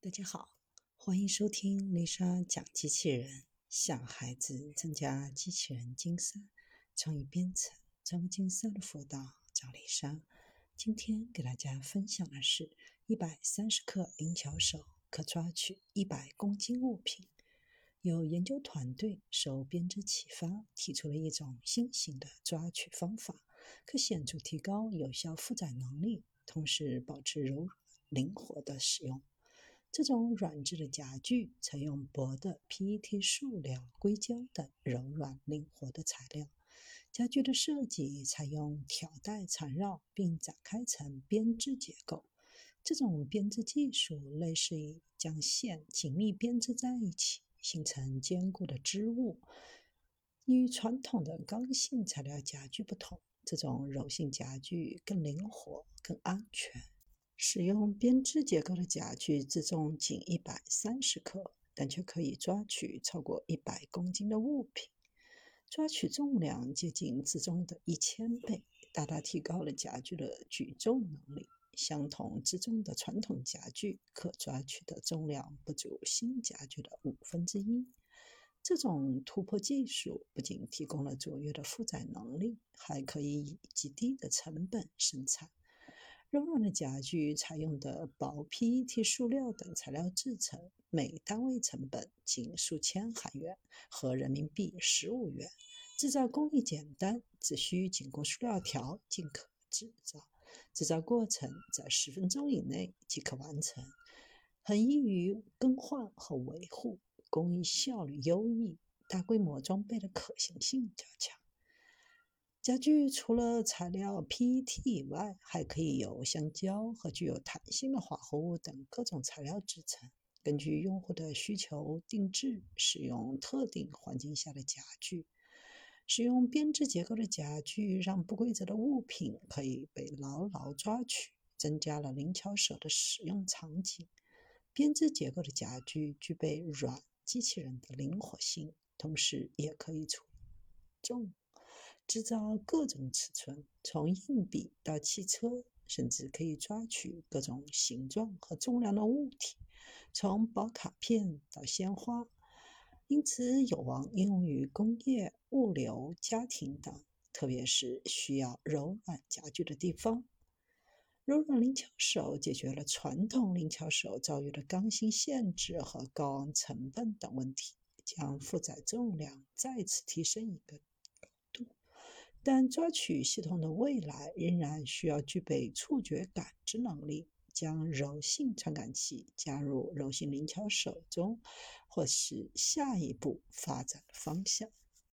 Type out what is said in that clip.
大家好，欢迎收听丽莎讲机器人，向孩子增加机器人精神、创意编程、创客竞赛的辅导，找丽莎。今天给大家分享的是：一百三十克灵巧手可抓取一百公斤物品。有研究团队受编织启发，提出了一种新型的抓取方法，可显著提高有效负载能力，同时保持柔软灵活的使用。这种软质的夹具采用薄的 PET 塑料、硅胶等柔软灵活的材料。夹具的设计采用挑带缠绕并展开成编织结构。这种编织技术类似于将线紧密编织在一起，形成坚固的织物。与传统的刚性材料夹具不同，这种柔性夹具更灵活、更安全。使用编织结构的夹具，自重仅一百三十克，但却可以抓取超过一百公斤的物品，抓取重量接近自重的一千倍，大大提高了夹具的举重能力。相同自重的传统夹具，可抓取的重量不足新夹具的五分之一。这种突破技术不仅提供了卓越的负载能力，还可以以极低的成本生产。柔软的夹具采用的薄 PET 塑料等材料制成，每单位成本仅数千韩元和人民币十五元。制造工艺简单，只需经过塑料条即可制造。制造过程在十分钟以内即可完成，很易于更换和维护，工艺效率优异，大规模装备的可行性较强。家具除了材料 PET 以外，还可以由橡胶和具有弹性的化合物等各种材料制成。根据用户的需求定制，使用特定环境下的家具。使用编织结构的家具，让不规则的物品可以被牢牢抓取，增加了灵巧手的使用场景。编织结构的家具具备软机器人的灵活性，同时也可以处理重。制造各种尺寸，从硬币到汽车，甚至可以抓取各种形状和重量的物体，从薄卡片到鲜花，因此有望应用于工业、物流、家庭等，特别是需要柔软家具的地方。柔软灵巧手解决了传统灵巧手遭遇的刚性限制和高昂成本等问题，将负载重量再次提升一个。但抓取系统的未来仍然需要具备触觉感知能力。将柔性传感器加入柔性灵巧手中，或是下一步发展方向。